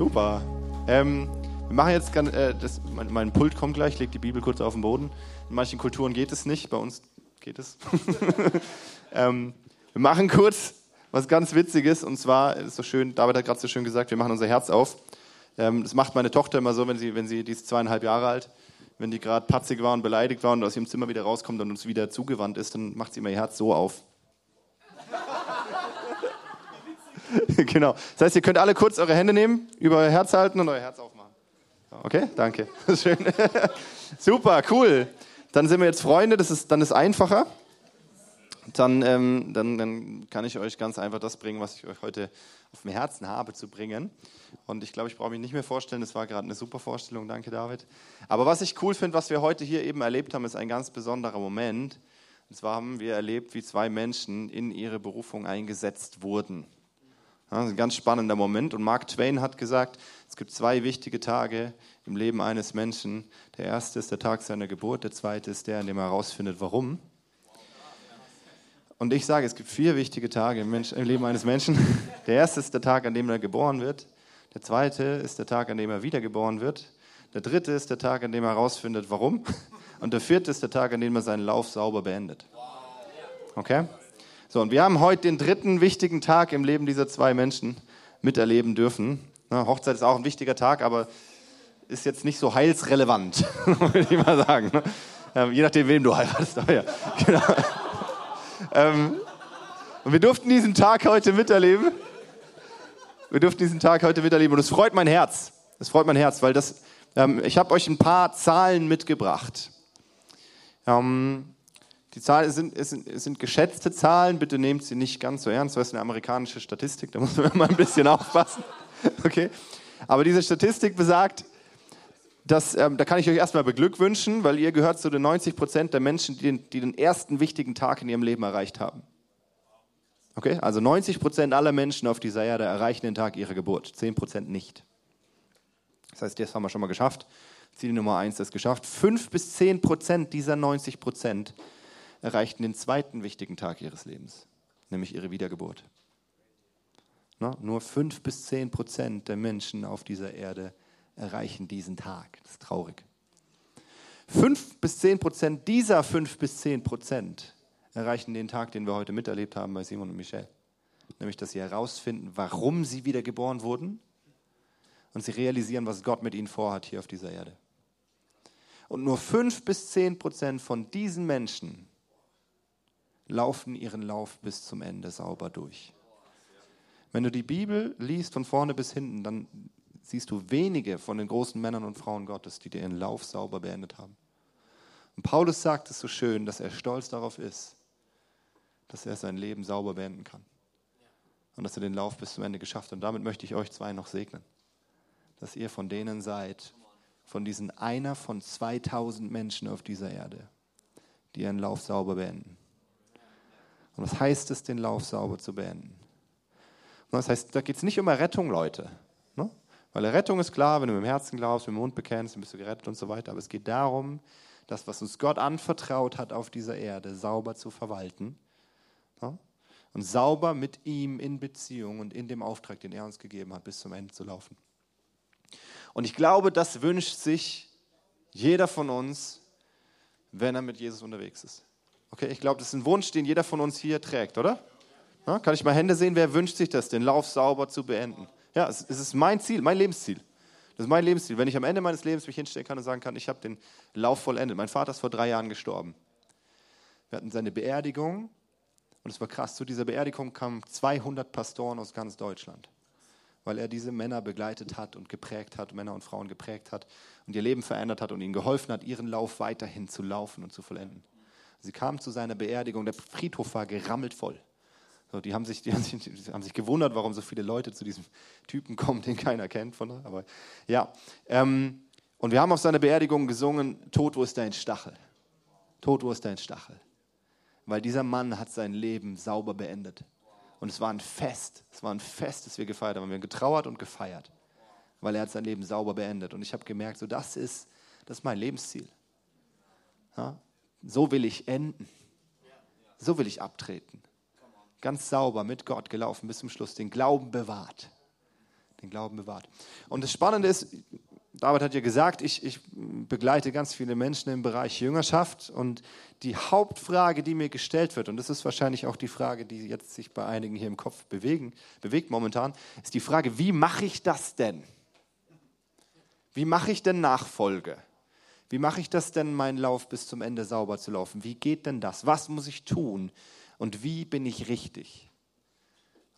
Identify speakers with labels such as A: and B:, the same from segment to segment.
A: Super. Ähm, wir machen jetzt, äh, das, mein, mein, Pult kommt gleich, legt die Bibel kurz auf den Boden. In manchen Kulturen geht es nicht, bei uns geht es. ähm, wir machen kurz was ganz Witziges und zwar, ist so schön, David hat gerade so schön gesagt, wir machen unser Herz auf. Ähm, das macht meine Tochter immer so, wenn sie, wenn sie, die ist zweieinhalb Jahre alt, wenn die gerade patzig war und beleidigt war und aus ihrem Zimmer wieder rauskommt und uns wieder zugewandt ist, dann macht sie immer ihr Herz so auf. genau. Das heißt, ihr könnt alle kurz eure Hände nehmen, über euer Herz halten und euer Herz aufmachen. Okay, danke. Schön. Super, cool. Dann sind wir jetzt Freunde, das ist, dann ist einfacher. Dann, ähm, dann, dann kann ich euch ganz einfach das bringen, was ich euch heute auf dem Herzen habe zu bringen. Und ich glaube, ich brauche mich nicht mehr vorstellen, das war gerade eine super Vorstellung, danke David. Aber was ich cool finde, was wir heute hier eben erlebt haben, ist ein ganz besonderer Moment. Und zwar haben wir erlebt, wie zwei Menschen in ihre Berufung eingesetzt wurden. Ist ein ganz spannender Moment. Und Mark Twain hat gesagt, es gibt zwei wichtige Tage im Leben eines Menschen. Der erste ist der Tag seiner Geburt, der zweite ist der, an dem er herausfindet, warum. Und ich sage, es gibt vier wichtige Tage im, Mensch, im Leben eines Menschen. Der erste ist der Tag, an dem er geboren wird. Der zweite ist der Tag, an dem er wiedergeboren wird. Der dritte ist der Tag, an dem er herausfindet, warum. Und der vierte ist der Tag, an dem er seinen Lauf sauber beendet. Okay? So, und wir haben heute den dritten wichtigen Tag im Leben dieser zwei Menschen miterleben dürfen. Ja, Hochzeit ist auch ein wichtiger Tag, aber ist jetzt nicht so heilsrelevant, würde ich mal sagen. Ne? Ähm, je nachdem, wem du heiratest. Aber ja, genau. ähm, und wir durften diesen Tag heute miterleben. Wir durften diesen Tag heute miterleben und es freut mein Herz. Es freut mein Herz, weil das, ähm, ich habe euch ein paar Zahlen mitgebracht. Ähm, die Zahlen sind, sind, sind, geschätzte Zahlen, bitte nehmt sie nicht ganz so ernst, weil es eine amerikanische Statistik, da muss man immer ein bisschen aufpassen. Okay? Aber diese Statistik besagt, dass, ähm, da kann ich euch erstmal beglückwünschen, weil ihr gehört zu den 90 Prozent der Menschen, die den, die den ersten wichtigen Tag in ihrem Leben erreicht haben. Okay? Also 90 Prozent aller Menschen auf dieser Erde erreichen den Tag ihrer Geburt, 10 Prozent nicht. Das heißt, das haben wir schon mal geschafft. Ziel Nummer eins ist geschafft. 5 bis 10 Prozent dieser 90 Prozent erreichten den zweiten wichtigen Tag ihres Lebens, nämlich ihre Wiedergeburt. Na, nur 5 bis 10 Prozent der Menschen auf dieser Erde erreichen diesen Tag. Das ist traurig. 5 bis 10 Prozent dieser 5 bis 10 Prozent erreichen den Tag, den wir heute miterlebt haben bei Simon und Michelle. Nämlich, dass sie herausfinden, warum sie wiedergeboren wurden und sie realisieren, was Gott mit ihnen vorhat hier auf dieser Erde. Und nur 5 bis 10 Prozent von diesen Menschen laufen ihren Lauf bis zum Ende sauber durch. Wenn du die Bibel liest von vorne bis hinten, dann siehst du wenige von den großen Männern und Frauen Gottes, die ihren Lauf sauber beendet haben. Und Paulus sagt es so schön, dass er stolz darauf ist, dass er sein Leben sauber beenden kann. Und dass er den Lauf bis zum Ende geschafft hat. Und damit möchte ich euch zwei noch segnen. Dass ihr von denen seid, von diesen einer von 2000 Menschen auf dieser Erde, die ihren Lauf sauber beenden. Und was heißt es, den Lauf sauber zu beenden? Und das heißt, da geht es nicht um Errettung, Leute. Ne? Weil Errettung ist klar, wenn du mit dem Herzen glaubst, mit dem Mund bekennst, dann bist du gerettet und so weiter. Aber es geht darum, das, was uns Gott anvertraut hat auf dieser Erde, sauber zu verwalten ja? und sauber mit ihm in Beziehung und in dem Auftrag, den er uns gegeben hat, bis zum Ende zu laufen. Und ich glaube, das wünscht sich jeder von uns, wenn er mit Jesus unterwegs ist. Okay, ich glaube, das ist ein Wunsch, den jeder von uns hier trägt, oder? Ja, kann ich mal Hände sehen, wer wünscht sich das, den Lauf sauber zu beenden? Ja, es, es ist mein Ziel, mein Lebensziel. Das ist mein Lebensziel. Wenn ich am Ende meines Lebens mich hinstellen kann und sagen kann, ich habe den Lauf vollendet. Mein Vater ist vor drei Jahren gestorben. Wir hatten seine Beerdigung und es war krass. Zu dieser Beerdigung kamen 200 Pastoren aus ganz Deutschland, weil er diese Männer begleitet hat und geprägt hat, Männer und Frauen geprägt hat und ihr Leben verändert hat und ihnen geholfen hat, ihren Lauf weiterhin zu laufen und zu vollenden. Sie kamen zu seiner Beerdigung, der Friedhof war gerammelt voll. So, die, haben sich, die, haben sich, die haben sich gewundert, warum so viele Leute zu diesem Typen kommen, den keiner kennt. Von, aber ja, ähm, und wir haben auf seiner Beerdigung gesungen, Tod, wo ist dein Stachel? Tod, wo ist dein Stachel? weil dieser Mann hat sein Leben sauber beendet. Und es war ein Fest, es war ein Fest, das wir gefeiert haben. Wir haben getrauert und gefeiert, weil er hat sein Leben sauber beendet. Und ich habe gemerkt, so das ist, das ist mein Lebensziel. Ja? So will ich enden. So will ich abtreten. Ganz sauber mit Gott gelaufen bis zum Schluss, den Glauben bewahrt. den Glauben bewahrt. Und das Spannende ist, David hat ja gesagt, ich, ich begleite ganz viele Menschen im Bereich Jüngerschaft und die Hauptfrage, die mir gestellt wird, und das ist wahrscheinlich auch die Frage, die jetzt sich bei einigen hier im Kopf bewegen, bewegt momentan, ist die Frage, wie mache ich das denn? Wie mache ich denn Nachfolge? Wie mache ich das denn, meinen Lauf bis zum Ende sauber zu laufen? Wie geht denn das? Was muss ich tun? Und wie bin ich richtig?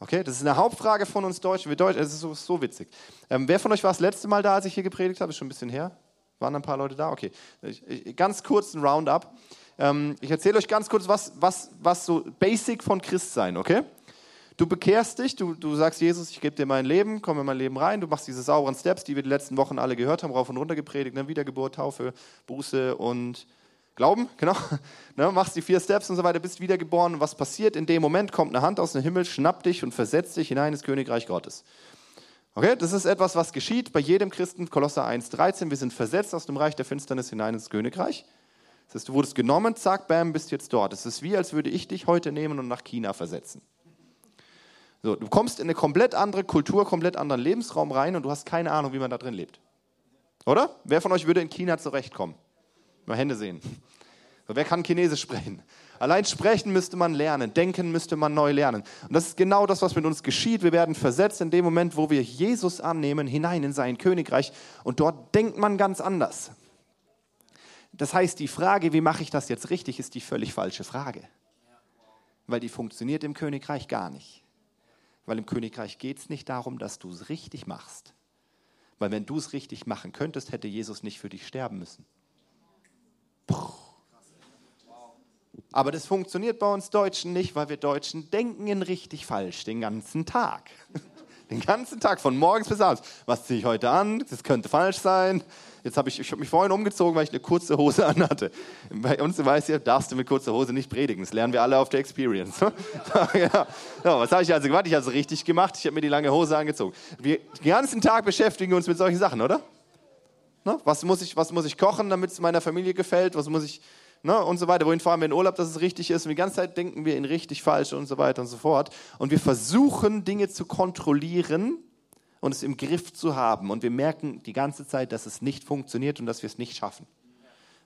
A: Okay, das ist eine Hauptfrage von uns Deutschen. Wir Deutschen, es ist so, so witzig. Ähm, wer von euch war das letzte Mal da, als ich hier gepredigt habe? Ist schon ein bisschen her. Waren ein paar Leute da? Okay. Ich, ich, ganz kurz ein Roundup. Ähm, ich erzähle euch ganz kurz, was, was, was so Basic von Christsein, okay? Du bekehrst dich, du, du sagst, Jesus, ich gebe dir mein Leben, komm in mein Leben rein, du machst diese sauberen Steps, die wir die letzten Wochen alle gehört haben, rauf und runter gepredigt, ne? Wiedergeburt, Taufe, Buße und Glauben, genau. Ne, machst die vier Steps und so weiter, bist wiedergeboren. Was passiert? In dem Moment kommt eine Hand aus dem Himmel, schnappt dich und versetzt dich hinein ins Königreich Gottes. Okay, das ist etwas, was geschieht bei jedem Christen, Kolosser 1,13. Wir sind versetzt aus dem Reich der Finsternis hinein ins Königreich. Das heißt, du wurdest genommen, zack, bam, bist jetzt dort. Es ist wie, als würde ich dich heute nehmen und nach China versetzen. So, du kommst in eine komplett andere Kultur, komplett anderen Lebensraum rein und du hast keine Ahnung, wie man da drin lebt. Oder? Wer von euch würde in China zurechtkommen? Mal Hände sehen. Wer kann Chinesisch sprechen? Allein sprechen müsste man lernen, denken müsste man neu lernen. Und das ist genau das, was mit uns geschieht. Wir werden versetzt in dem Moment, wo wir Jesus annehmen, hinein in sein Königreich. Und dort denkt man ganz anders. Das heißt, die Frage, wie mache ich das jetzt richtig, ist die völlig falsche Frage. Weil die funktioniert im Königreich gar nicht. Weil im Königreich geht es nicht darum, dass du es richtig machst. Weil wenn du es richtig machen könntest, hätte Jesus nicht für dich sterben müssen. Aber das funktioniert bei uns Deutschen nicht, weil wir Deutschen denken in richtig falsch den ganzen Tag. Den ganzen Tag, von morgens bis abends. Was ziehe ich heute an? Das könnte falsch sein. Jetzt habe ich, ich habe mich vorhin umgezogen, weil ich eine kurze Hose anhatte. Bei uns weiß ihr, darfst du mit kurzer Hose nicht predigen. Das lernen wir alle auf der Experience. ja. Ja, was habe ich also gemacht? Ich habe es richtig gemacht. Ich habe mir die lange Hose angezogen. Wir den ganzen Tag beschäftigen wir uns mit solchen Sachen, oder? Ne? Was, muss ich, was muss ich kochen, damit es meiner Familie gefällt? Was muss ich, ne? und so weiter. Wohin fahren wir in Urlaub, dass es richtig ist? Und die ganze Zeit denken wir in richtig, falsch und so weiter und so fort. Und wir versuchen, Dinge zu kontrollieren und es im Griff zu haben. Und wir merken die ganze Zeit, dass es nicht funktioniert und dass wir es nicht schaffen.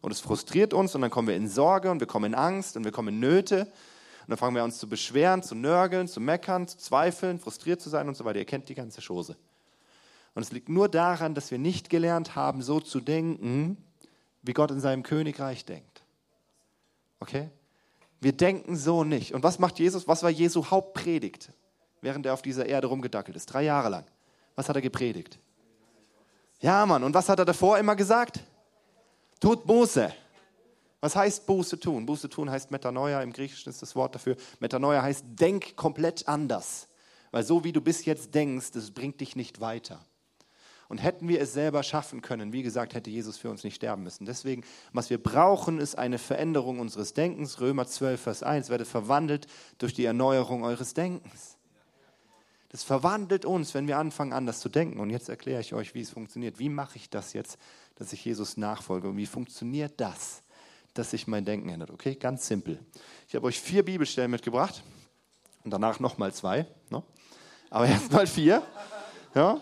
A: Und es frustriert uns und dann kommen wir in Sorge und wir kommen in Angst und wir kommen in Nöte. Und dann fangen wir uns zu beschweren, zu nörgeln, zu meckern, zu zweifeln, frustriert zu sein und so weiter. Ihr kennt die ganze Chose. Und es liegt nur daran, dass wir nicht gelernt haben, so zu denken, wie Gott in seinem Königreich denkt. Okay? Wir denken so nicht. Und was macht Jesus? Was war Jesu Hauptpredigt, während er auf dieser Erde rumgedackelt ist? Drei Jahre lang. Was hat er gepredigt? Ja, Mann. Und was hat er davor immer gesagt? Tut Buße. Was heißt Buße tun? Buße tun heißt Metanoia, im Griechischen ist das Wort dafür. Metanoia heißt, denk komplett anders. Weil so wie du bis jetzt denkst, das bringt dich nicht weiter. Und hätten wir es selber schaffen können, wie gesagt, hätte Jesus für uns nicht sterben müssen. Deswegen, was wir brauchen, ist eine Veränderung unseres Denkens. Römer 12, Vers 1, werdet verwandelt durch die Erneuerung eures Denkens. Das verwandelt uns, wenn wir anfangen, anders zu denken. Und jetzt erkläre ich euch, wie es funktioniert. Wie mache ich das jetzt, dass ich Jesus nachfolge? Und wie funktioniert das, dass sich mein Denken ändert? Okay, ganz simpel. Ich habe euch vier Bibelstellen mitgebracht und danach nochmal zwei. Ne? Aber erst mal vier. Ja?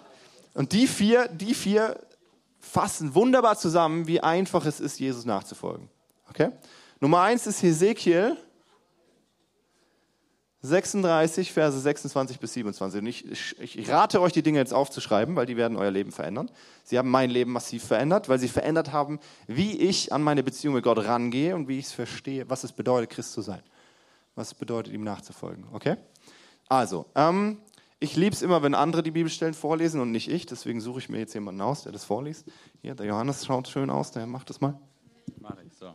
A: Und die vier, die vier fassen wunderbar zusammen, wie einfach es ist, Jesus nachzufolgen. Okay? Nummer eins ist Hesekiel 36, Verse 26 bis 27. Und ich, ich, rate euch, die Dinge jetzt aufzuschreiben, weil die werden euer Leben verändern. Sie haben mein Leben massiv verändert, weil sie verändert haben, wie ich an meine Beziehung mit Gott rangehe und wie ich es verstehe, was es bedeutet, Christ zu sein. Was es bedeutet, ihm nachzufolgen. Okay? Also, ähm, ich liebe es immer, wenn andere die Bibelstellen vorlesen und nicht ich. Deswegen suche ich mir jetzt jemanden aus, der das vorliest. Hier, der Johannes schaut schön aus, der macht das mal.
B: Mach ich, so.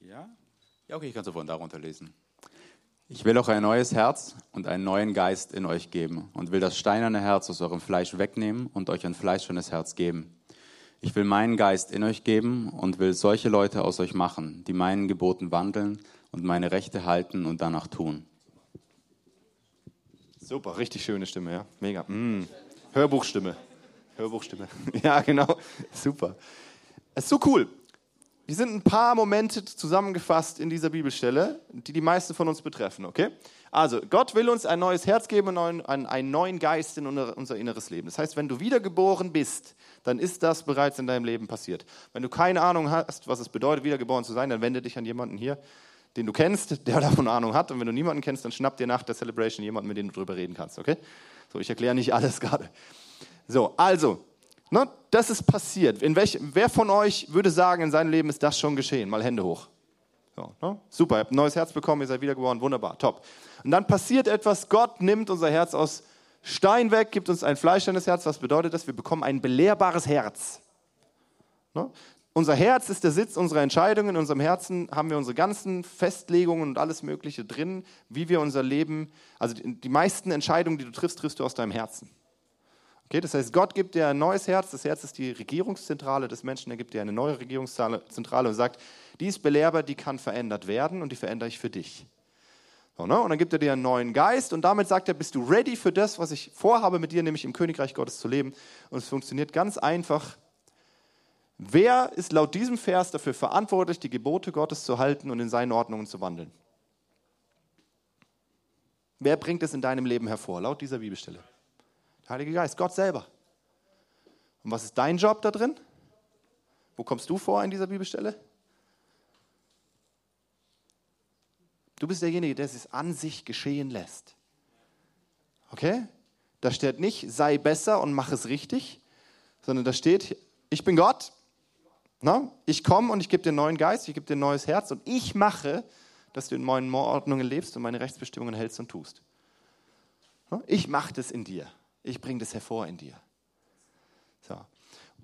B: Ja? Ja, okay, ich kann sofort darunter lesen. Ich will auch ein neues Herz und einen neuen Geist in euch geben und will das steinerne Herz aus eurem Fleisch wegnehmen und euch ein fleischendes Herz geben. Ich will meinen Geist in euch geben und will solche Leute aus euch machen, die meinen Geboten wandeln und meine Rechte halten und danach tun.
A: Super, richtig schöne Stimme, ja. Mega. Mm. Hörbuchstimme. Hörbuchstimme. ja, genau. Super. Ist so cool. Hier sind ein paar Momente zusammengefasst in dieser Bibelstelle, die die meisten von uns betreffen, okay? Also, Gott will uns ein neues Herz geben und einen, neuen Geist in unser inneres Leben. Das heißt, wenn du wiedergeboren bist, dann ist das bereits in deinem Leben passiert. Wenn du keine Ahnung hast, was es bedeutet, wiedergeboren zu sein, dann wende dich an jemanden hier, den du kennst, der davon Ahnung hat. Und wenn du niemanden kennst, dann schnapp dir nach der Celebration jemanden, mit dem du darüber reden kannst, okay? So, ich erkläre nicht alles gerade. So, also, ne, das ist passiert. In welch, wer von euch würde sagen, in seinem Leben ist das schon geschehen? Mal Hände hoch. So, ne? Super, ihr habt ein neues Herz bekommen, ihr seid wiedergeboren, wunderbar, top. Und dann passiert etwas, Gott nimmt unser Herz aus Stein weg, gibt uns ein fleischendes Herz. Was bedeutet das? Wir bekommen ein belehrbares Herz. Ne? Unser Herz ist der Sitz unserer Entscheidungen. In unserem Herzen haben wir unsere ganzen Festlegungen und alles Mögliche drin, wie wir unser Leben, also die meisten Entscheidungen, die du triffst, triffst du aus deinem Herzen. Okay, das heißt, Gott gibt dir ein neues Herz. Das Herz ist die Regierungszentrale des Menschen. Er gibt dir eine neue Regierungszentrale und sagt, die ist belehrbar, die kann verändert werden und die verändere ich für dich. So, ne? Und dann gibt er dir einen neuen Geist und damit sagt er, bist du ready für das, was ich vorhabe mit dir, nämlich im Königreich Gottes zu leben. Und es funktioniert ganz einfach. Wer ist laut diesem Vers dafür verantwortlich, die Gebote Gottes zu halten und in seinen Ordnungen zu wandeln? Wer bringt es in deinem Leben hervor, laut dieser Bibelstelle? Der Heilige Geist, Gott selber. Und was ist dein Job da drin? Wo kommst du vor in dieser Bibelstelle? Du bist derjenige, der es an sich geschehen lässt. Okay? Da steht nicht, sei besser und mach es richtig, sondern da steht, ich bin Gott, na? ich komme und ich gebe dir einen neuen Geist, ich gebe dir ein neues Herz und ich mache, dass du in meinen Ordnungen lebst und meine Rechtsbestimmungen hältst und tust. Ich mache das in dir. Ich bringe das hervor in dir. So.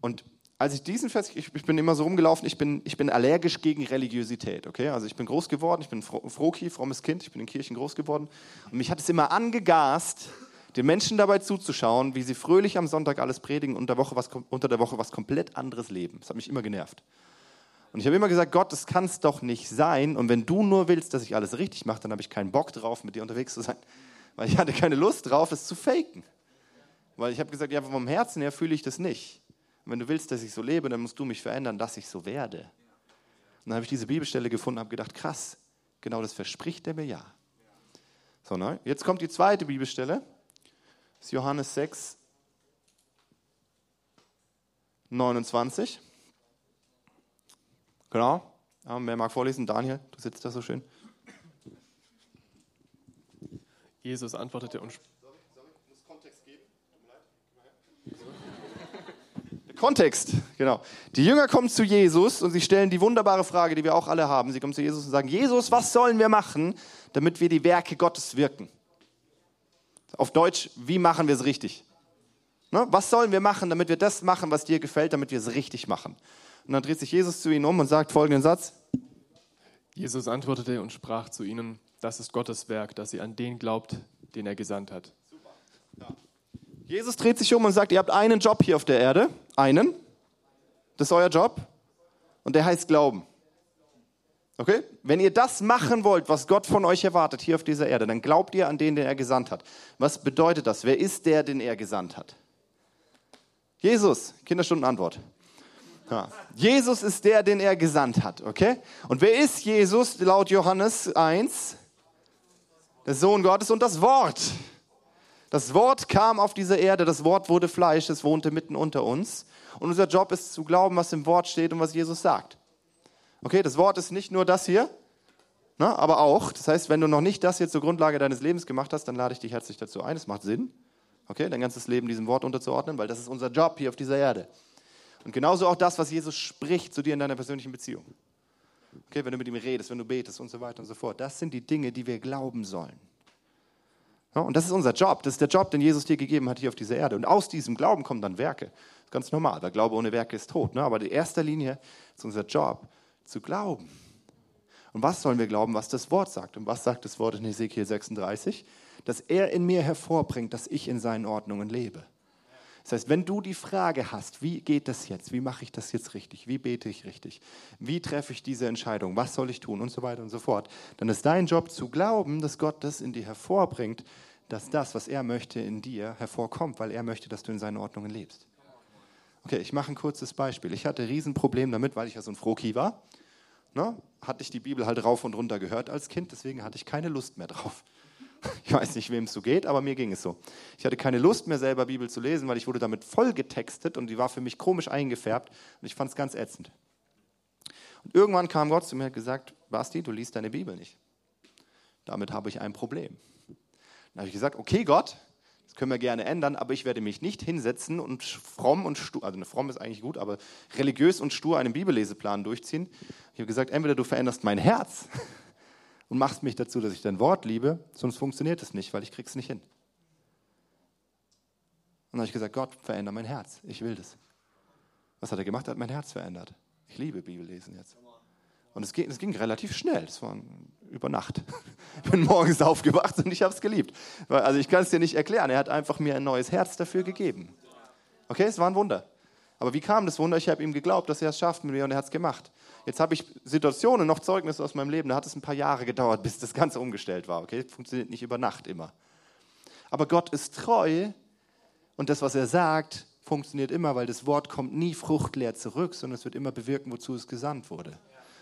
A: Und als ich diesen Vers, ich, ich, bin immer so rumgelaufen, ich bin, ich bin allergisch gegen Religiosität, okay? Also ich bin groß geworden, ich bin Froki, frommes Kind, ich bin in Kirchen groß geworden und mich hat es immer angegast, den Menschen dabei zuzuschauen, wie sie fröhlich am Sonntag alles predigen und unter, Woche was, unter der Woche was komplett anderes leben. Das hat mich immer genervt. Und ich habe immer gesagt, Gott, das kann es doch nicht sein. Und wenn du nur willst, dass ich alles richtig mache, dann habe ich keinen Bock drauf, mit dir unterwegs zu sein. Weil ich hatte keine Lust drauf, das zu faken. Weil ich habe gesagt, ja, vom Herzen her fühle ich das nicht. Und wenn du willst, dass ich so lebe, dann musst du mich verändern, dass ich so werde. Und dann habe ich diese Bibelstelle gefunden und habe gedacht, krass, genau das verspricht er mir ja. So, ne? Jetzt kommt die zweite Bibelstelle. Das ist Johannes 6, 29. Genau. wer mag vorlesen? Daniel, du sitzt da so schön.
C: Jesus antwortete und
A: Kontext, genau. Die Jünger kommen zu Jesus und sie stellen die wunderbare Frage, die wir auch alle haben. Sie kommen zu Jesus und sagen, Jesus, was sollen wir machen, damit wir die Werke Gottes wirken? Auf Deutsch, wie machen wir es richtig? Ne? Was sollen wir machen, damit wir das machen, was dir gefällt, damit wir es richtig machen? Und dann dreht sich Jesus zu ihnen um und sagt folgenden Satz.
C: Jesus antwortete und sprach zu ihnen, das ist Gottes Werk, dass ihr an den glaubt, den er gesandt hat. Super.
A: Ja. Jesus dreht sich um und sagt, ihr habt einen Job hier auf der Erde, einen, das ist euer Job, und der heißt Glauben. Okay? Wenn ihr das machen wollt, was Gott von euch erwartet hier auf dieser Erde, dann glaubt ihr an den, den er gesandt hat. Was bedeutet das? Wer ist der, den er gesandt hat? Jesus, Kinderstundenantwort. Ja. Jesus ist der, den er gesandt hat, okay? Und wer ist Jesus laut Johannes 1? Der Sohn Gottes und das Wort. Das Wort kam auf diese Erde, das Wort wurde Fleisch, es wohnte mitten unter uns. Und unser Job ist zu glauben, was im Wort steht und was Jesus sagt. Okay, das Wort ist nicht nur das hier, ne, aber auch. Das heißt, wenn du noch nicht das hier zur Grundlage deines Lebens gemacht hast, dann lade ich dich herzlich dazu ein. Es macht Sinn, okay, dein ganzes Leben diesem Wort unterzuordnen, weil das ist unser Job hier auf dieser Erde. Und genauso auch das, was Jesus spricht zu dir in deiner persönlichen Beziehung. Okay, wenn du mit ihm redest, wenn du betest und so weiter und so fort. Das sind die Dinge, die wir glauben sollen. Und das ist unser Job. Das ist der Job, den Jesus dir gegeben hat hier auf dieser Erde. Und aus diesem Glauben kommen dann Werke. Das ist ganz normal, weil Glaube ohne Werke ist tot. Ne? Aber in erster Linie ist unser Job zu glauben. Und was sollen wir glauben, was das Wort sagt? Und was sagt das Wort in Ezekiel 36? Dass er in mir hervorbringt, dass ich in seinen Ordnungen lebe. Das heißt, wenn du die Frage hast, wie geht das jetzt? Wie mache ich das jetzt richtig? Wie bete ich richtig? Wie treffe ich diese Entscheidung? Was soll ich tun? Und so weiter und so fort. Dann ist dein Job zu glauben, dass Gott das in dir hervorbringt, dass das, was er möchte, in dir hervorkommt, weil er möchte, dass du in seinen Ordnungen lebst. Okay, ich mache ein kurzes Beispiel. Ich hatte ein Riesenproblem damit, weil ich ja so ein Froki war. Ne? Hatte ich die Bibel halt rauf und runter gehört als Kind, deswegen hatte ich keine Lust mehr drauf. Ich weiß nicht, wem es so geht, aber mir ging es so. Ich hatte keine Lust mehr selber Bibel zu lesen, weil ich wurde damit voll getextet und die war für mich komisch eingefärbt und ich fand es ganz ätzend. Und irgendwann kam Gott zu mir und hat gesagt, Basti, du liest deine Bibel nicht. Damit habe ich ein Problem. Dann habe ich gesagt, okay Gott, das können wir gerne ändern, aber ich werde mich nicht hinsetzen und fromm und stur, also fromm ist eigentlich gut, aber religiös und stur einen Bibelleseplan durchziehen. Ich habe gesagt, entweder du veränderst mein Herz und machst mich dazu, dass ich dein Wort liebe, sonst funktioniert es nicht, weil ich krieg's nicht hin. Und dann habe ich gesagt, Gott, veränder mein Herz. Ich will das. Was hat er gemacht? Er hat mein Herz verändert. Ich liebe Bibellesen jetzt. Und es ging, es ging relativ schnell. Es war über Nacht. Ich bin morgens aufgewacht und ich habe es geliebt. Also ich kann es dir nicht erklären. Er hat einfach mir ein neues Herz dafür gegeben. Okay, es war ein Wunder. Aber wie kam das Wunder? Ich habe ihm geglaubt, dass er es schafft mit mir und er hat es gemacht. Jetzt habe ich Situationen, noch Zeugnisse aus meinem Leben, da hat es ein paar Jahre gedauert, bis das Ganze umgestellt war. Okay, funktioniert nicht über Nacht immer. Aber Gott ist treu und das, was er sagt, funktioniert immer, weil das Wort kommt nie fruchtleer zurück, sondern es wird immer bewirken, wozu es gesandt wurde.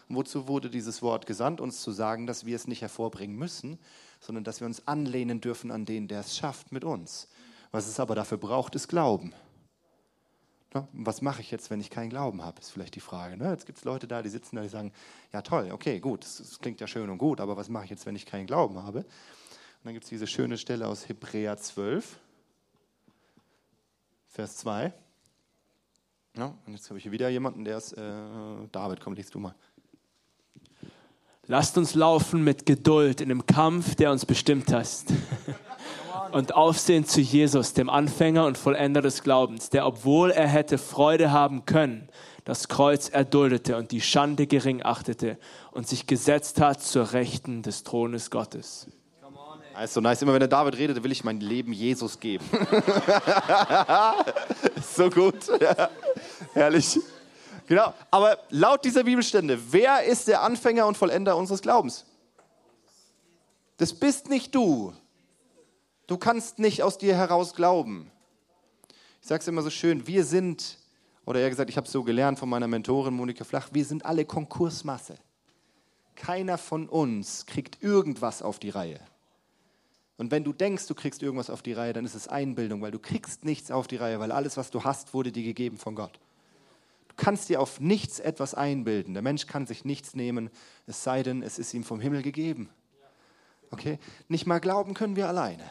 A: Und wozu wurde dieses Wort gesandt? Uns zu sagen, dass wir es nicht hervorbringen müssen, sondern dass wir uns anlehnen dürfen an den, der es schafft mit uns. Was es aber dafür braucht, ist Glauben. Na, was mache ich jetzt, wenn ich keinen Glauben habe, ist vielleicht die Frage. Ne? Jetzt gibt es Leute da, die sitzen da, die sagen, ja toll, okay, gut, das, das klingt ja schön und gut, aber was mache ich jetzt, wenn ich keinen Glauben habe? Und dann gibt es diese schöne Stelle aus Hebräer 12, Vers 2. Ja, und jetzt habe ich hier wieder jemanden, der ist, äh, David, komm, liest du mal.
D: Lasst uns laufen mit Geduld in dem Kampf, der uns bestimmt hast. Und aufsehen zu Jesus, dem Anfänger und Vollender des Glaubens, der, obwohl er hätte Freude haben können, das Kreuz erduldete und die Schande gering achtete und sich gesetzt hat zur Rechten des Thrones Gottes.
A: Also nice, immer wenn der David redet, will ich mein Leben Jesus geben. so gut. Ja. Herrlich. Genau. Aber laut dieser Bibelstände, wer ist der Anfänger und Vollender unseres Glaubens? Das bist nicht du. Du kannst nicht aus dir heraus glauben. Ich sage es immer so schön, wir sind, oder eher gesagt, ich habe es so gelernt von meiner Mentorin Monika Flach, wir sind alle Konkursmasse. Keiner von uns kriegt irgendwas auf die Reihe. Und wenn du denkst, du kriegst irgendwas auf die Reihe, dann ist es Einbildung, weil du kriegst nichts auf die Reihe, weil alles, was du hast, wurde dir gegeben von Gott. Du kannst dir auf nichts etwas einbilden. Der Mensch kann sich nichts nehmen, es sei denn, es ist ihm vom Himmel gegeben. Okay? Nicht mal glauben können wir alleine.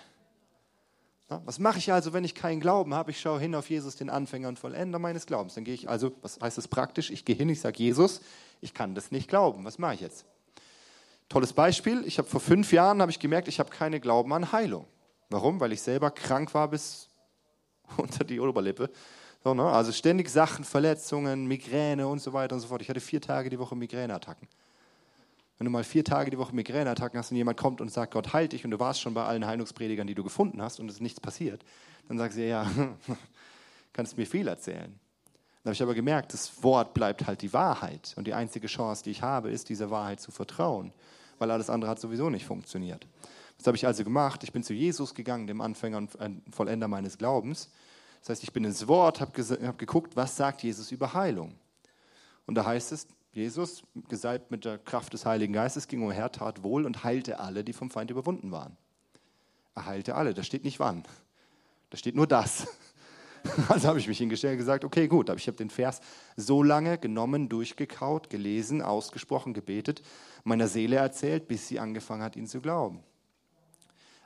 A: Was mache ich also, wenn ich keinen Glauben habe? Ich schaue hin auf Jesus, den Anfänger und Vollender meines Glaubens. Dann gehe ich also, was heißt das praktisch? Ich gehe hin, ich sage, Jesus, ich kann das nicht glauben. Was mache ich jetzt? Tolles Beispiel. Ich habe vor fünf Jahren habe ich gemerkt, ich habe keine Glauben an Heilung. Warum? Weil ich selber krank war bis unter die Oberlippe. So, ne? Also ständig Sachen, Verletzungen, Migräne und so weiter und so fort. Ich hatte vier Tage die Woche Migräneattacken. Wenn du mal vier Tage die Woche Migräneattacken hast und jemand kommt und sagt, Gott heilt dich und du warst schon bei allen Heilungspredigern, die du gefunden hast und es ist nichts passiert, dann sagst du, ja, kannst mir viel erzählen. Dann habe ich aber gemerkt, das Wort bleibt halt die Wahrheit und die einzige Chance, die ich habe, ist, dieser Wahrheit zu vertrauen, weil alles andere hat sowieso nicht funktioniert. Was habe ich also gemacht? Ich bin zu Jesus gegangen, dem Anfänger und Vollender meines Glaubens. Das heißt, ich bin ins Wort, habe hab geguckt, was sagt Jesus über Heilung. Und da heißt es, Jesus, gesalbt mit der Kraft des Heiligen Geistes, ging umher, tat wohl und heilte alle, die vom Feind überwunden waren. Er heilte alle, da steht nicht wann. Da steht nur das. Also habe ich mich hingestellt und gesagt, okay, gut, aber ich habe den Vers so lange genommen, durchgekaut, gelesen, ausgesprochen, gebetet, meiner Seele erzählt, bis sie angefangen hat, ihn zu glauben.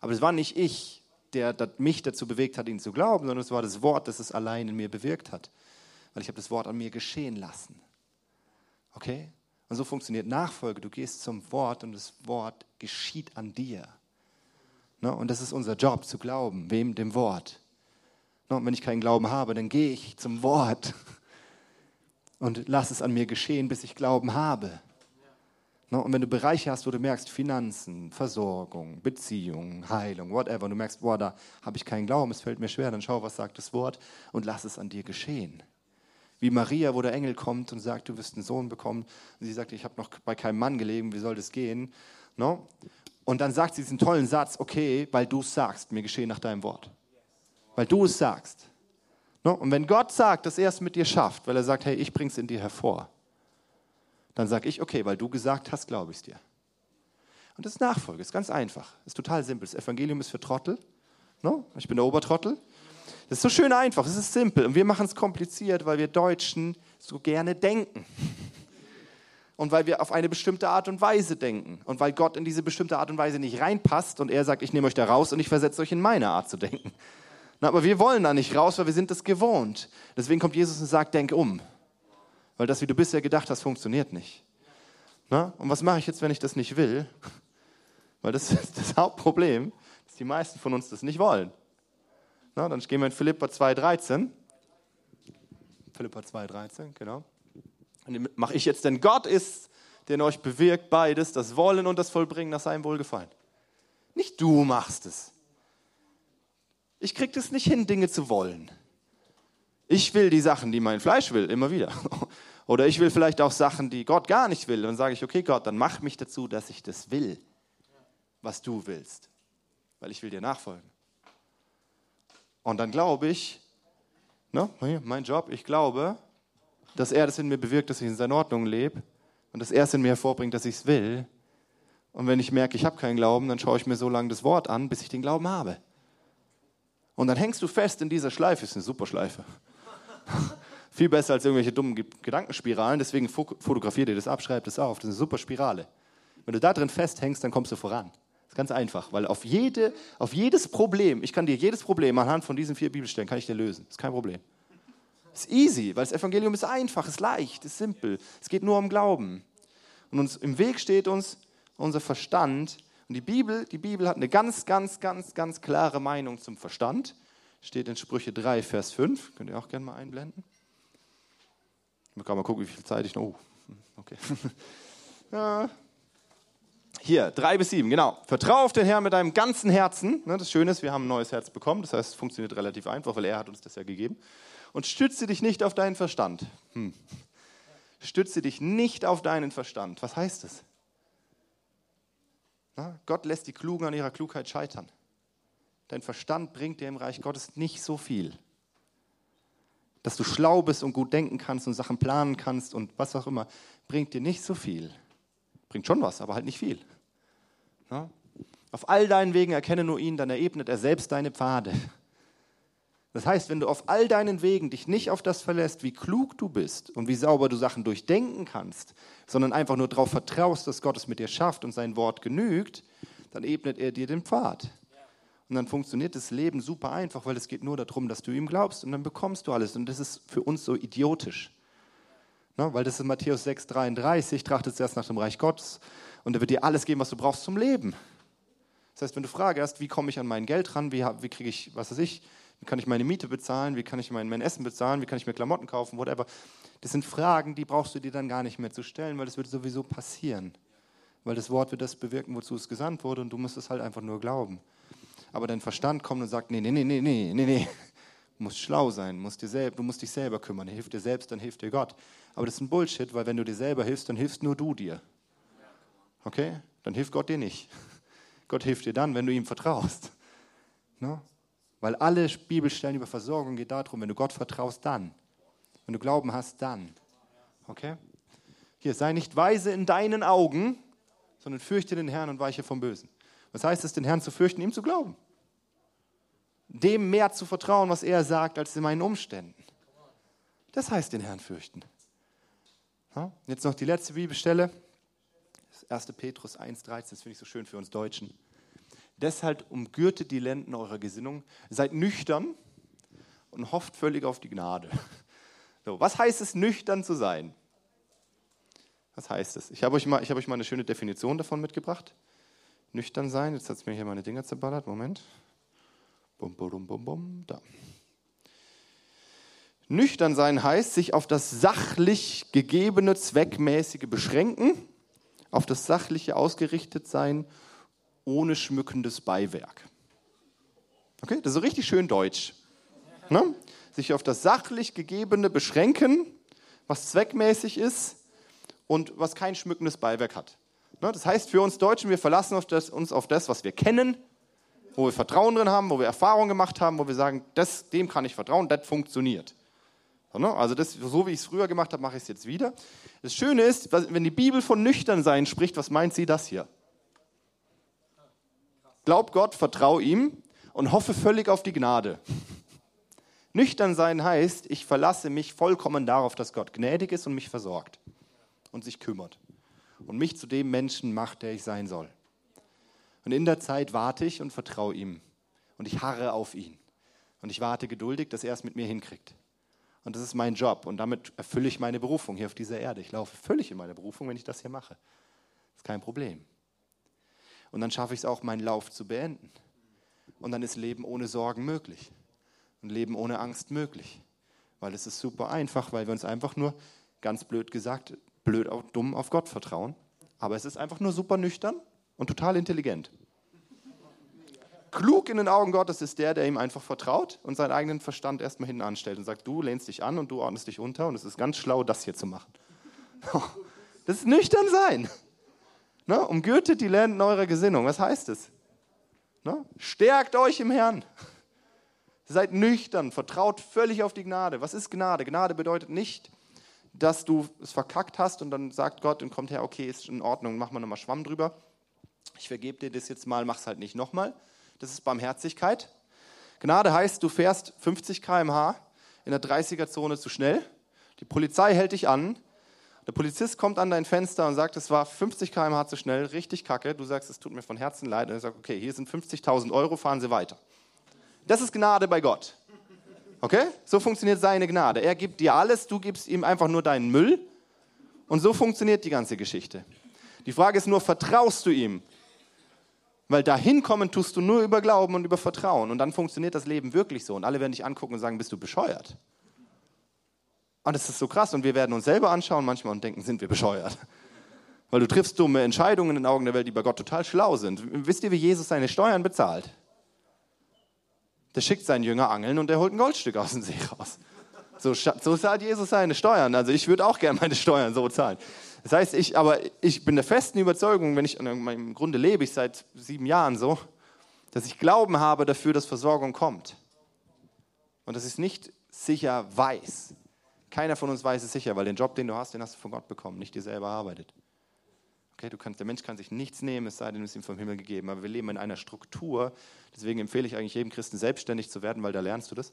A: Aber es war nicht ich, der mich dazu bewegt hat, ihn zu glauben, sondern es war das Wort, das es allein in mir bewirkt hat. Weil ich habe das Wort an mir geschehen lassen. Okay? Und so funktioniert Nachfolge. Du gehst zum Wort und das Wort geschieht an dir. Ne? Und das ist unser Job, zu glauben. Wem? Dem Wort. Ne? Und wenn ich keinen Glauben habe, dann gehe ich zum Wort und lass es an mir geschehen, bis ich Glauben habe. Ne? Und wenn du Bereiche hast, wo du merkst, Finanzen, Versorgung, Beziehung, Heilung, whatever, und du merkst, boah, da habe ich keinen Glauben, es fällt mir schwer, dann schau, was sagt das Wort und lass es an dir geschehen. Wie Maria, wo der Engel kommt und sagt, du wirst einen Sohn bekommen. Und sie sagt, ich habe noch bei keinem Mann gelegen, wie soll das gehen? No? Und dann sagt sie diesen tollen Satz, okay, weil du es sagst, mir geschehe nach deinem Wort. Weil du es sagst. No? Und wenn Gott sagt, dass er es mit dir schafft, weil er sagt, hey, ich bring's in dir hervor, dann sage ich, okay, weil du gesagt hast, glaube ich es dir. Und das ist Nachfolge, ist ganz einfach. Ist total simpel. Das Evangelium ist für Trottel. No? Ich bin der Obertrottel. Das ist so schön einfach, es ist simpel. Und wir machen es kompliziert, weil wir Deutschen so gerne denken. Und weil wir auf eine bestimmte Art und Weise denken. Und weil Gott in diese bestimmte Art und Weise nicht reinpasst und er sagt, ich nehme euch da raus und ich versetze euch in meine Art zu denken. Na, aber wir wollen da nicht raus, weil wir sind das gewohnt. Deswegen kommt Jesus und sagt, denk um. Weil das, wie du bisher gedacht hast, funktioniert nicht. Na? Und was mache ich jetzt, wenn ich das nicht will? Weil das ist das Hauptproblem, dass die meisten von uns das nicht wollen. Na, dann gehen wir in Philippa 2,13. Philippa 2,13, genau. Und mache ich jetzt, denn Gott ist, der in euch bewirkt beides, das Wollen und das Vollbringen nach seinem Wohlgefallen. Nicht du machst es. Ich kriege das nicht hin, Dinge zu wollen. Ich will die Sachen, die mein Fleisch will, immer wieder. Oder ich will vielleicht auch Sachen, die Gott gar nicht will. Dann sage ich, okay Gott, dann mach mich dazu, dass ich das will, was du willst. Weil ich will dir nachfolgen. Und dann glaube ich, ne, mein Job, ich glaube, dass er das in mir bewirkt, dass ich in seiner Ordnung lebe und dass er es in mir hervorbringt, dass ich es will. Und wenn ich merke, ich habe keinen Glauben, dann schaue ich mir so lange das Wort an, bis ich den Glauben habe. Und dann hängst du fest in dieser Schleife, ist eine super Schleife. Viel besser als irgendwelche dummen Gedankenspiralen, deswegen fotografier dir das ab, schreib das auf, das ist eine super Spirale. Wenn du da drin festhängst, dann kommst du voran. Ganz einfach, weil auf, jede, auf jedes Problem, ich kann dir jedes Problem anhand von diesen vier Bibelstellen, kann ich dir lösen. Ist kein Problem. Ist easy, weil das Evangelium ist einfach, ist leicht, ist simpel. Es geht nur um Glauben. Und uns im Weg steht uns unser Verstand. Und die Bibel, die Bibel hat eine ganz, ganz, ganz, ganz klare Meinung zum Verstand. Steht in Sprüche 3, Vers 5. Könnt ihr auch gerne mal einblenden. Ich kann mal gucken, wie viel Zeit ich noch. Oh, okay. ja, hier, drei bis sieben, genau. Vertraue auf den Herrn mit deinem ganzen Herzen. Ne, das Schöne ist, wir haben ein neues Herz bekommen. Das heißt, es funktioniert relativ einfach, weil er hat uns das ja gegeben. Und stütze dich nicht auf deinen Verstand. Hm. Stütze dich nicht auf deinen Verstand. Was heißt das? Na, Gott lässt die Klugen an ihrer Klugheit scheitern. Dein Verstand bringt dir im Reich Gottes nicht so viel. Dass du schlau bist und gut denken kannst und Sachen planen kannst und was auch immer, bringt dir nicht so viel. Bringt schon was, aber halt nicht viel. Ja? Auf all deinen Wegen erkenne nur ihn, dann erebnet er selbst deine Pfade. Das heißt, wenn du auf all deinen Wegen dich nicht auf das verlässt, wie klug du bist und wie sauber du Sachen durchdenken kannst, sondern einfach nur darauf vertraust, dass Gott es mit dir schafft und sein Wort genügt, dann ebnet er dir den Pfad. Und dann funktioniert das Leben super einfach, weil es geht nur darum, dass du ihm glaubst und dann bekommst du alles. Und das ist für uns so idiotisch. Ne? Weil das ist Matthäus 6, 33, trachtet zuerst nach dem Reich Gottes und er wird dir alles geben, was du brauchst zum Leben. Das heißt, wenn du Frage hast, wie komme ich an mein Geld ran, wie, wie kriege ich, was weiß ich, wie kann ich meine Miete bezahlen, wie kann ich mein, mein Essen bezahlen, wie kann ich mir Klamotten kaufen, whatever. Das sind Fragen, die brauchst du dir dann gar nicht mehr zu stellen, weil das wird sowieso passieren. Weil das Wort wird das bewirken, wozu es gesandt wurde und du musst es halt einfach nur glauben. Aber dein Verstand kommt und sagt, nee, nee, nee, nee, nee, nee, nee. Du musst schlau sein, musst dir selb, du musst dich selber kümmern. Hilf dir selbst, dann hilft dir Gott. Aber das ist ein Bullshit, weil wenn du dir selber hilfst, dann hilfst nur du dir. Okay? Dann hilft Gott dir nicht. Gott hilft dir dann, wenn du ihm vertraust. No? Weil alle Bibelstellen über Versorgung geht darum, wenn du Gott vertraust, dann. Wenn du Glauben hast, dann. Okay? Hier, sei nicht weise in deinen Augen, sondern fürchte den Herrn und weiche vom Bösen. Was heißt es, den Herrn zu fürchten, ihm zu glauben? Dem mehr zu vertrauen, was er sagt, als in meinen Umständen. Das heißt, den Herrn fürchten. Jetzt noch die letzte Bibelstelle. 1. Petrus 1,13, das finde ich so schön für uns Deutschen. Deshalb umgürtet die Lenden eurer Gesinnung, seid nüchtern und hofft völlig auf die Gnade. So, was heißt es, nüchtern zu sein? Was heißt es? Ich habe euch, hab euch mal eine schöne Definition davon mitgebracht. Nüchtern sein, jetzt hat es mir hier meine Dinger zerballert, Moment. Bum, bum, bum, bum, da. Nüchtern sein heißt, sich auf das sachlich gegebene, zweckmäßige beschränken auf das Sachliche ausgerichtet sein, ohne schmückendes Beiwerk. Okay, das ist so richtig schön deutsch. Ne? Sich auf das sachlich Gegebene beschränken, was zweckmäßig ist und was kein schmückendes Beiwerk hat. Ne? Das heißt für uns Deutschen, wir verlassen auf das, uns auf das, was wir kennen, wo wir Vertrauen drin haben, wo wir Erfahrung gemacht haben, wo wir sagen, das, dem kann ich vertrauen, das funktioniert. Ne? Also das, so wie ich es früher gemacht habe, mache ich es jetzt wieder. Das Schöne ist, wenn die Bibel von nüchtern sein spricht, was meint sie das hier? Glaub Gott, vertrau ihm und hoffe völlig auf die Gnade. Nüchtern sein heißt, ich verlasse mich vollkommen darauf, dass Gott gnädig ist und mich versorgt und sich kümmert und mich zu dem Menschen macht, der ich sein soll. Und in der Zeit warte ich und vertraue ihm und ich harre auf ihn und ich warte geduldig, dass er es mit mir hinkriegt. Und das ist mein Job und damit erfülle ich meine Berufung hier auf dieser Erde. Ich laufe völlig in meine Berufung, wenn ich das hier mache. Das ist kein Problem. Und dann schaffe ich es auch, meinen Lauf zu beenden. Und dann ist Leben ohne Sorgen möglich. Und Leben ohne Angst möglich. Weil es ist super einfach, weil wir uns einfach nur, ganz blöd gesagt, blöd, dumm auf Gott vertrauen. Aber es ist einfach nur super nüchtern und total intelligent. Klug in den Augen Gottes ist der, der ihm einfach vertraut und seinen eigenen Verstand erstmal hinten anstellt und sagt, du lehnst dich an und du ordnest dich unter und es ist ganz schlau, das hier zu machen. Das ist nüchtern sein. Ne? Umgürtet die Lenden eurer Gesinnung. Was heißt es? Ne? Stärkt euch im Herrn. Seid nüchtern, vertraut völlig auf die Gnade. Was ist Gnade? Gnade bedeutet nicht, dass du es verkackt hast und dann sagt Gott und kommt her, okay, ist in Ordnung, mach mal nochmal Schwamm drüber. Ich vergebe dir das jetzt mal, mach es halt nicht nochmal. Das ist Barmherzigkeit. Gnade heißt, du fährst 50 km/h in der 30er-Zone zu schnell. Die Polizei hält dich an. Der Polizist kommt an dein Fenster und sagt, es war 50 km/h zu schnell, richtig kacke. Du sagst, es tut mir von Herzen leid. Und er sagt, okay, hier sind 50.000 Euro, fahren Sie weiter. Das ist Gnade bei Gott. Okay? So funktioniert seine Gnade. Er gibt dir alles, du gibst ihm einfach nur deinen Müll. Und so funktioniert die ganze Geschichte. Die Frage ist nur, vertraust du ihm? Weil dahin kommen tust du nur über Glauben und über Vertrauen. Und dann funktioniert das Leben wirklich so. Und alle werden dich angucken und sagen, bist du bescheuert? Und das ist so krass. Und wir werden uns selber anschauen manchmal und denken, sind wir bescheuert? Weil du triffst dumme Entscheidungen in den Augen der Welt, die bei Gott total schlau sind. Wisst ihr, wie Jesus seine Steuern bezahlt? Der schickt seinen Jünger angeln und der holt ein Goldstück aus dem See raus. So, so zahlt Jesus seine Steuern. Also ich würde auch gerne meine Steuern so zahlen. Das heißt, ich, aber ich bin der festen Überzeugung, wenn ich, im Grunde lebe ich seit sieben Jahren so, dass ich Glauben habe dafür, dass Versorgung kommt. Und dass ich es nicht sicher weiß. Keiner von uns weiß es sicher, weil den Job, den du hast, den hast du von Gott bekommen, nicht dir selber erarbeitet. Okay, du kannst, der Mensch kann sich nichts nehmen, es sei denn, es ist ihm vom Himmel gegeben. Aber wir leben in einer Struktur. Deswegen empfehle ich eigentlich jedem Christen, selbstständig zu werden, weil da lernst du das.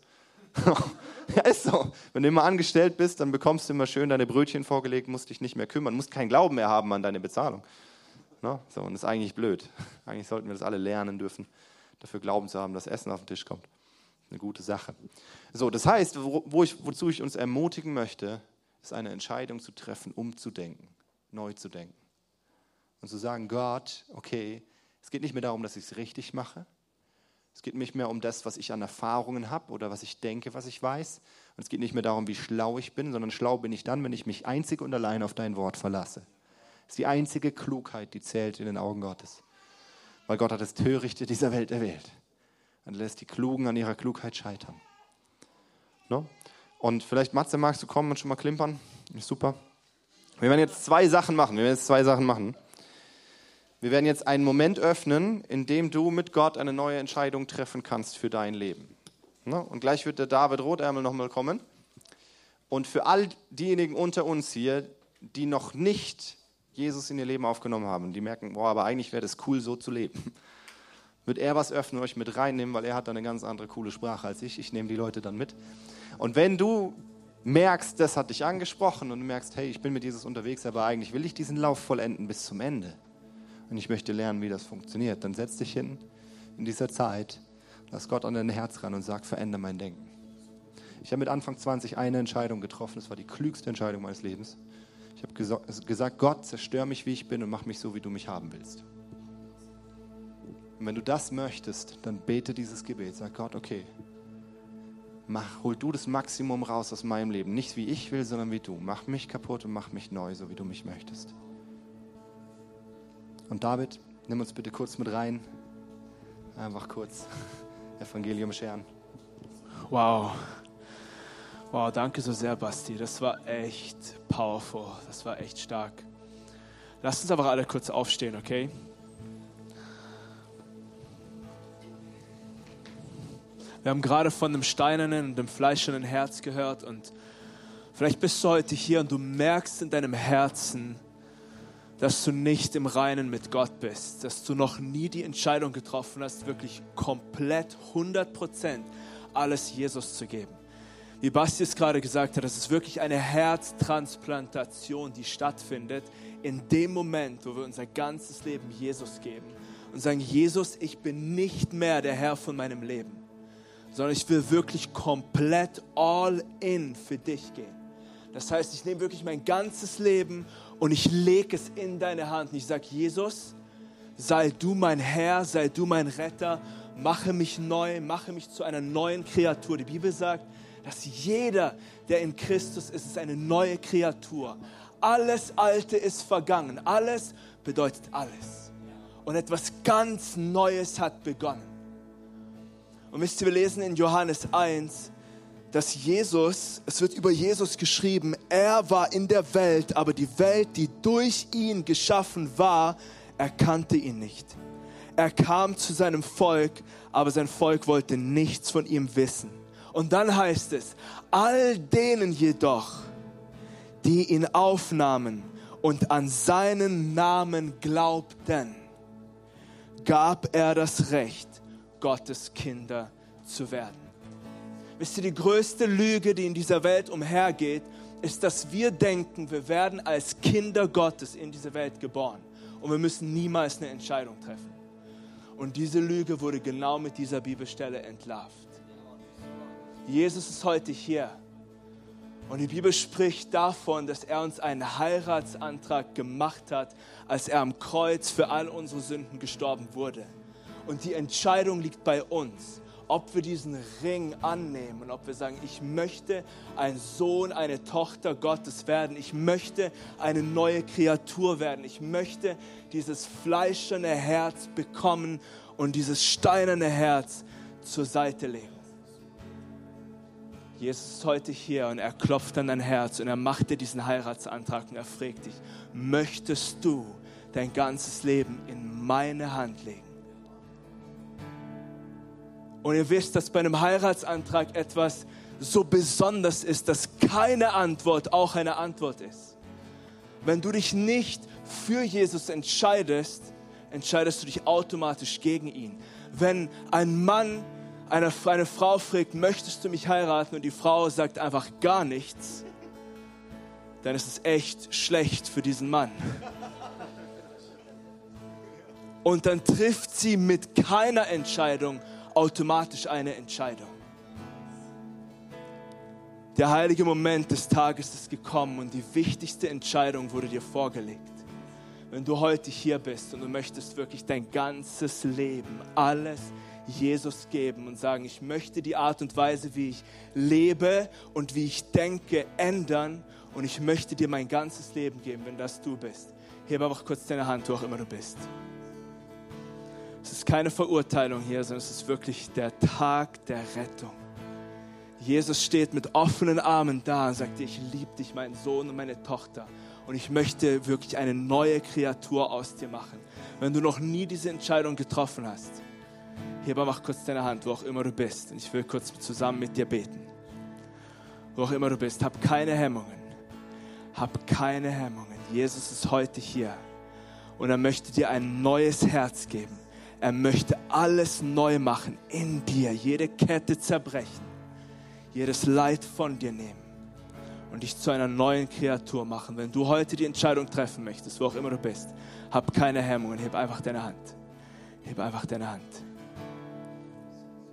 A: ja, ist so. Wenn du immer angestellt bist, dann bekommst du immer schön deine Brötchen vorgelegt, musst dich nicht mehr kümmern, musst keinen Glauben mehr haben an deine Bezahlung. No? So, und das ist eigentlich blöd. Eigentlich sollten wir das alle lernen dürfen, dafür Glauben zu haben, dass Essen auf den Tisch kommt. Eine gute Sache. So, das heißt, wo ich, wozu ich uns ermutigen möchte, ist eine Entscheidung zu treffen, umzudenken, neu zu denken. Und zu sagen, Gott, okay, es geht nicht mehr darum, dass ich es richtig mache, es geht nicht mehr um das, was ich an Erfahrungen habe oder was ich denke, was ich weiß. Und es geht nicht mehr darum, wie schlau ich bin, sondern schlau bin ich dann, wenn ich mich einzig und allein auf dein Wort verlasse. Das ist die einzige Klugheit, die zählt in den Augen Gottes. Weil Gott hat das Törichte dieser Welt erwählt. Und lässt die Klugen an ihrer Klugheit scheitern. No? Und vielleicht, Matze, magst du kommen und schon mal klimpern? Super. Wir werden jetzt zwei Sachen machen. Wir werden jetzt zwei Sachen machen. Wir werden jetzt einen Moment öffnen, in dem du mit Gott eine neue Entscheidung treffen kannst für dein Leben. Ne? Und gleich wird der David Rotärmel nochmal kommen. Und für all diejenigen unter uns hier, die noch nicht Jesus in ihr Leben aufgenommen haben, die merken, boah, aber eigentlich wäre das cool, so zu leben, wird er was öffnen, euch mit reinnehmen, weil er hat eine ganz andere coole Sprache als ich. Ich nehme die Leute dann mit. Und wenn du merkst, das hat dich angesprochen und du merkst, hey, ich bin mit Jesus unterwegs, aber eigentlich will ich diesen Lauf vollenden bis zum Ende und ich möchte lernen, wie das funktioniert, dann setz dich hin in dieser Zeit, lass Gott an dein Herz ran und sag, verändere mein Denken. Ich habe mit Anfang 20 eine Entscheidung getroffen, das war die klügste Entscheidung meines Lebens. Ich habe gesagt, Gott, zerstör mich, wie ich bin und mach mich so, wie du mich haben willst. Und wenn du das möchtest, dann bete dieses Gebet. Sag Gott, okay, mach, hol du das Maximum raus aus meinem Leben. Nicht wie ich will, sondern wie du. Mach mich kaputt und mach mich neu, so wie du mich möchtest. Und David, nimm uns bitte kurz mit rein. Einfach kurz Evangelium scheren.
D: Wow. Wow, danke so sehr, Basti. Das war echt powerful. Das war echt stark. Lasst uns aber alle kurz aufstehen, okay? Wir haben gerade von dem steinernen und dem fleischernen Herz gehört und vielleicht bist du heute hier und du merkst in deinem Herzen, dass du nicht im Reinen mit Gott bist, dass du noch nie die Entscheidung getroffen hast, wirklich komplett 100 Prozent alles Jesus zu geben. Wie Basti es gerade gesagt hat, das ist wirklich eine Herztransplantation, die stattfindet in dem Moment, wo wir unser ganzes Leben Jesus geben und sagen, Jesus, ich bin nicht mehr der Herr von meinem Leben, sondern ich will wirklich komplett all in für dich gehen. Das heißt, ich nehme wirklich mein ganzes Leben und ich lege es in deine Hand. Und ich sage, Jesus, sei du mein Herr, sei du mein Retter, mache mich neu, mache mich zu einer neuen Kreatur. Die Bibel sagt, dass jeder, der in Christus ist, ist eine neue Kreatur. Alles Alte ist vergangen. Alles bedeutet alles. Und etwas ganz Neues hat begonnen. Und wisst ihr, wir lesen in Johannes 1, dass Jesus, es wird über Jesus geschrieben, er war in der Welt, aber die Welt, die durch ihn geschaffen war, erkannte ihn nicht. Er kam zu seinem Volk, aber sein Volk wollte nichts von ihm wissen. Und dann heißt es, all denen jedoch, die ihn aufnahmen und an seinen Namen glaubten, gab er das Recht, Gottes Kinder zu werden. Wisst ihr, die größte Lüge, die in dieser Welt umhergeht, ist, dass wir denken, wir werden als Kinder Gottes in diese Welt geboren und wir müssen niemals eine Entscheidung treffen. Und diese Lüge wurde genau mit dieser Bibelstelle entlarvt. Jesus ist heute hier. Und die Bibel spricht davon, dass er uns einen Heiratsantrag gemacht hat, als er am Kreuz für all unsere Sünden gestorben wurde. Und die Entscheidung liegt bei uns, ob wir diesen Ring annehmen und ob wir sagen, ich möchte ein Sohn, eine Tochter Gottes werden. Ich möchte eine neue Kreatur werden. Ich möchte dieses fleischerne Herz bekommen und dieses steinerne Herz zur Seite legen. Jesus ist heute hier und er klopft an dein Herz und er macht dir diesen Heiratsantrag und er fragt dich, möchtest du dein ganzes Leben in meine Hand legen? Und ihr wisst, dass bei einem Heiratsantrag etwas so besonders ist, dass keine Antwort auch eine Antwort ist. Wenn du dich nicht für Jesus entscheidest, entscheidest du dich automatisch gegen ihn. Wenn ein Mann eine, eine Frau fragt, möchtest du mich heiraten und die Frau sagt einfach gar nichts, dann ist es echt schlecht für diesen Mann. Und dann trifft sie mit keiner Entscheidung automatisch eine Entscheidung. Der heilige Moment des Tages ist gekommen und die wichtigste Entscheidung wurde dir vorgelegt. Wenn du heute hier bist und du möchtest wirklich dein ganzes Leben, alles Jesus geben und sagen, ich möchte die Art und Weise, wie ich lebe und wie ich denke, ändern und ich möchte dir mein ganzes Leben geben, wenn das du bist. Hebe einfach kurz deine Hand, wo auch immer du bist. Es ist keine Verurteilung hier, sondern es ist wirklich der Tag der Rettung. Jesus steht mit offenen Armen da und sagt dir, ich liebe dich, mein Sohn und meine Tochter. Und ich möchte wirklich eine neue Kreatur aus dir machen. Wenn du noch nie diese Entscheidung getroffen hast, hebe mach kurz deine Hand, wo auch immer du bist. Und ich will kurz zusammen mit dir beten. Wo auch immer du bist, hab keine Hemmungen. Hab keine Hemmungen. Jesus ist heute hier. Und er möchte dir ein neues Herz geben. Er möchte alles neu machen in dir, jede Kette zerbrechen, jedes Leid von dir nehmen und dich zu einer neuen Kreatur machen. Wenn du heute die Entscheidung treffen möchtest, wo auch immer du bist, hab keine Hemmungen, heb einfach deine Hand. Heb einfach deine Hand.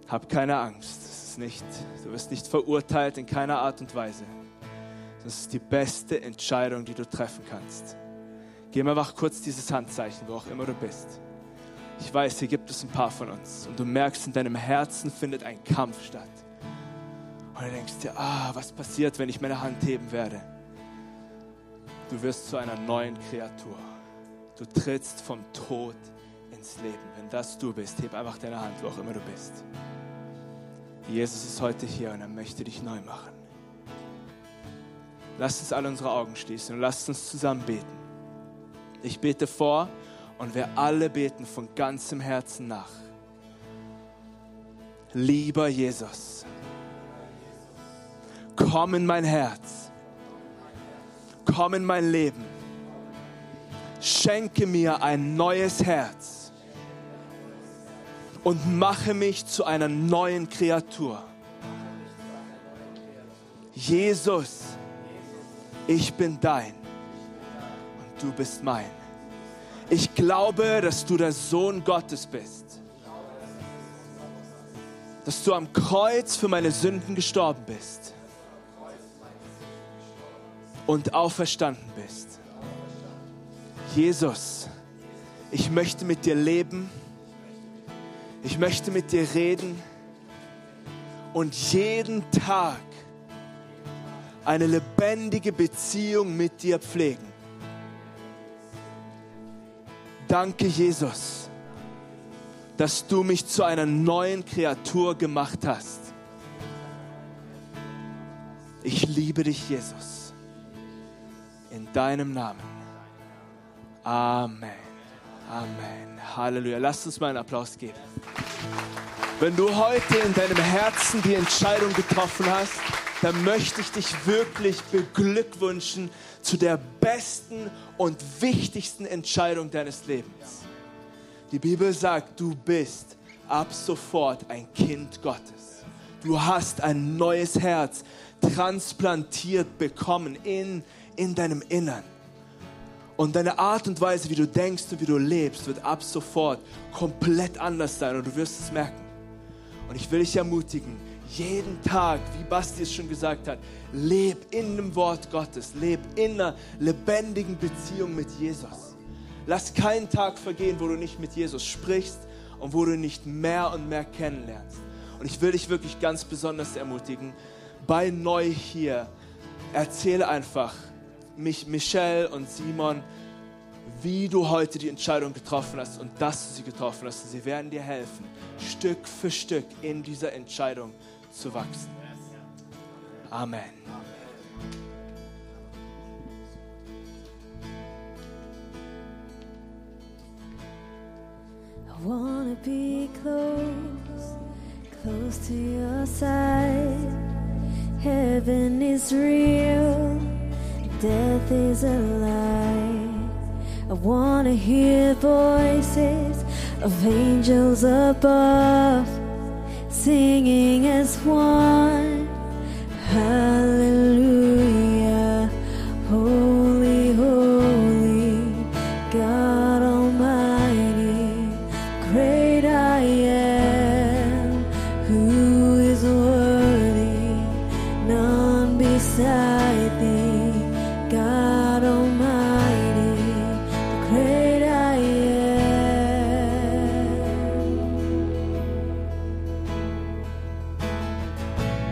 D: Hab keine Angst. Das ist nicht, du wirst nicht verurteilt in keiner Art und Weise. Das ist die beste Entscheidung, die du treffen kannst. Gib mir einfach kurz dieses Handzeichen, wo auch immer du bist. Ich weiß, hier gibt es ein paar von uns und du merkst, in deinem Herzen findet ein Kampf statt. Und du denkst dir, ah, was passiert, wenn ich meine Hand heben werde? Du wirst zu einer neuen Kreatur. Du trittst vom Tod ins Leben. Wenn das du bist, heb einfach deine Hand, wo auch immer du bist. Jesus ist heute hier und er möchte dich neu machen. Lasst uns alle unsere Augen schließen und lasst uns zusammen beten. Ich bete vor und wir alle beten von ganzem Herzen nach. Lieber Jesus, komm in mein Herz, komm in mein Leben, Schenke mir ein neues Herz und mache mich zu einer neuen Kreatur. Jesus, ich bin dein und du bist mein. Ich glaube, dass du der Sohn Gottes bist. Dass du am Kreuz für meine Sünden gestorben bist und auferstanden bist. Jesus, ich möchte mit dir leben. Ich möchte mit dir reden und jeden Tag eine lebendige Beziehung mit dir pflegen. Danke, Jesus, dass du mich zu einer neuen Kreatur gemacht hast. Ich liebe dich, Jesus. In deinem Namen. Amen. Amen. Halleluja. Lasst uns mal einen Applaus geben. Wenn du heute in deinem Herzen die Entscheidung getroffen hast, dann möchte ich dich wirklich beglückwünschen zu der besten und wichtigsten Entscheidung deines Lebens. Die Bibel sagt, du bist ab sofort ein Kind Gottes. Du hast ein neues Herz transplantiert bekommen in, in deinem Innern. Und deine Art und Weise, wie du denkst und wie du lebst, wird ab sofort komplett anders sein und du wirst es merken. Und ich will dich ermutigen, jeden Tag, wie Basti es schon gesagt hat, leb in dem Wort Gottes, leb in einer lebendigen Beziehung mit Jesus. Lass keinen Tag vergehen, wo du nicht mit Jesus sprichst und wo du nicht mehr und mehr kennenlernst. Und ich will dich wirklich ganz besonders ermutigen, bei Neu hier, erzähle einfach mich, Michelle und Simon, wie du heute die Entscheidung getroffen hast und dass du sie getroffen hast. Und sie werden dir helfen, Stück für Stück in dieser Entscheidung zu wachsen. Amen.
E: I wanna be close, close to your side. Heaven is real, death is a lie. I wanna hear voices of angels above singing as one. Hallelujah.